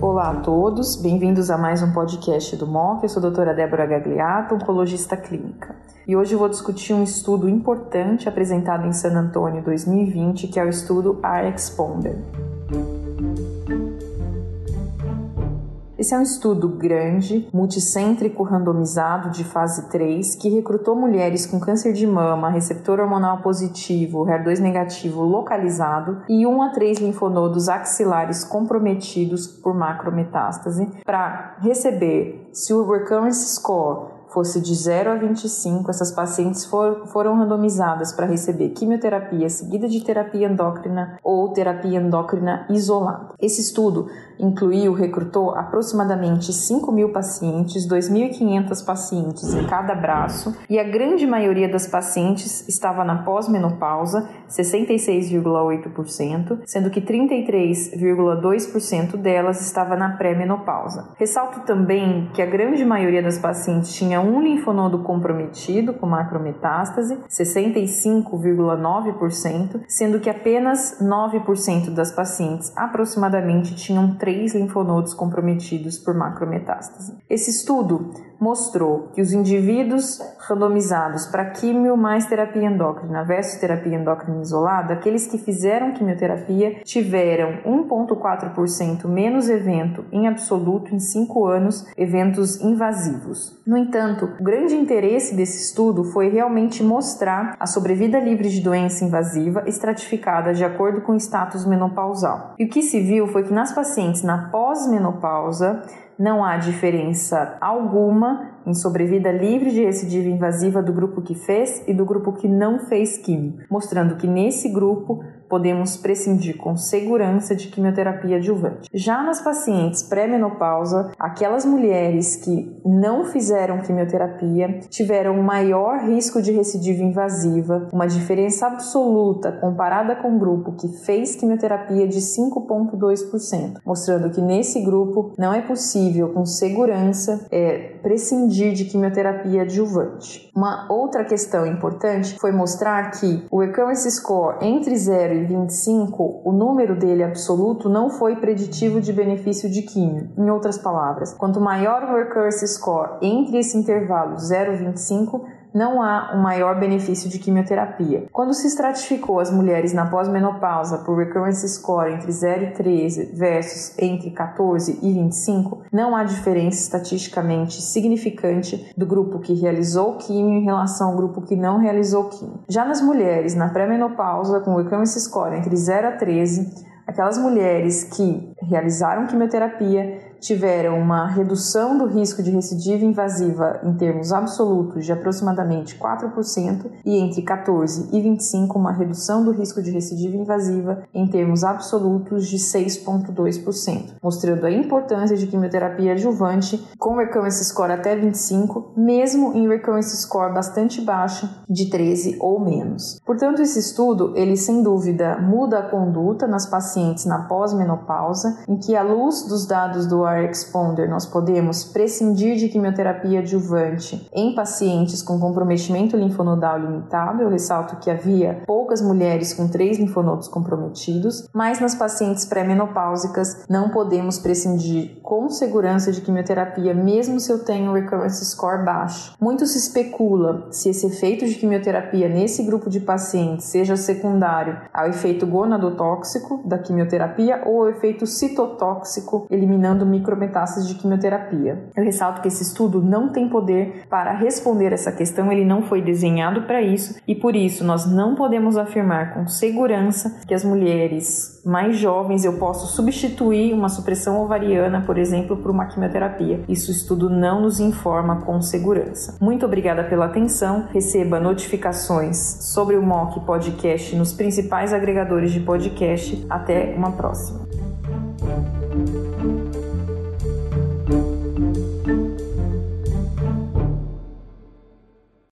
Olá a todos, bem-vindos a mais um podcast do MOC. Eu sou a doutora Débora Gagliato, oncologista clínica. E hoje eu vou discutir um estudo importante apresentado em San Antônio 2020, que é o estudo R-Exponder. Esse é um estudo grande, multicêntrico randomizado de fase 3 que recrutou mulheres com câncer de mama, receptor hormonal positivo, HER2 negativo localizado e 1 a 3 linfonodos axilares comprometidos por macrometástase para receber o recurrence score fosse de 0 a 25, essas pacientes for, foram randomizadas para receber quimioterapia seguida de terapia endócrina ou terapia endócrina isolada. Esse estudo incluiu, recrutou aproximadamente 5 mil pacientes, 2.500 pacientes em cada braço, e a grande maioria das pacientes estava na pós-menopausa, 66,8%, sendo que 33,2% delas estava na pré-menopausa. Ressalto também que a grande maioria das pacientes tinha um linfonodo comprometido com macrometástase, 65,9%, sendo que apenas 9% das pacientes aproximadamente tinham três linfonodos comprometidos por macrometástase. Esse estudo mostrou que os indivíduos randomizados para químio mais terapia endócrina versus terapia endócrina isolada, aqueles que fizeram quimioterapia tiveram 1,4% menos evento em absoluto em 5 anos, eventos invasivos. No entanto, o grande interesse desse estudo foi realmente mostrar a sobrevida livre de doença invasiva estratificada de acordo com o status menopausal. E o que se viu foi que nas pacientes na pós-menopausa, não há diferença alguma em sobrevida livre de recidiva invasiva do grupo que fez e do grupo que não fez quimio, mostrando que nesse grupo podemos prescindir com segurança de quimioterapia adjuvante. Já nas pacientes pré-menopausa, aquelas mulheres que não fizeram quimioterapia tiveram maior risco de recidiva invasiva, uma diferença absoluta comparada com o grupo que fez quimioterapia de 5,2%, mostrando que nesse grupo não é possível com segurança é, prescindir de quimioterapia adjuvante. Uma outra questão importante foi mostrar que o recurrence score entre 0 e 25, o número dele absoluto não foi preditivo de benefício de químio. Em outras palavras, quanto maior o recurrence score entre esse intervalo 0 e 25, não há um maior benefício de quimioterapia. Quando se estratificou as mulheres na pós-menopausa por recurrence score entre 0 e 13 versus entre 14 e 25, não há diferença estatisticamente significante do grupo que realizou quimio em relação ao grupo que não realizou quimio. Já nas mulheres na pré-menopausa com recurrence score entre 0 a 13, aquelas mulheres que realizaram quimioterapia tiveram uma redução do risco de recidiva invasiva em termos absolutos de aproximadamente 4% e entre 14 e 25 uma redução do risco de recidiva invasiva em termos absolutos de 6,2%, mostrando a importância de quimioterapia adjuvante com recurrence score até 25, mesmo em recurrence score bastante baixo de 13 ou menos. Portanto, esse estudo, ele sem dúvida muda a conduta nas pacientes na pós-menopausa, em que à luz dos dados do Exponder, nós podemos prescindir de quimioterapia adjuvante em pacientes com comprometimento linfonodal limitado. Eu ressalto que havia poucas mulheres com três linfonodos comprometidos, mas nas pacientes pré-menopáusicas não podemos prescindir com segurança de quimioterapia, mesmo se eu tenho recurrence score baixo. Muito se especula se esse efeito de quimioterapia nesse grupo de pacientes seja secundário ao efeito gonadotóxico da quimioterapia ou ao efeito citotóxico, eliminando micrometástases de quimioterapia. Eu ressalto que esse estudo não tem poder para responder essa questão, ele não foi desenhado para isso e por isso nós não podemos afirmar com segurança que as mulheres mais jovens eu posso substituir uma supressão ovariana, por exemplo, por uma quimioterapia. Isso estudo não nos informa com segurança. Muito obrigada pela atenção. Receba notificações sobre o MOC Podcast nos principais agregadores de podcast. Até uma próxima. Thank you.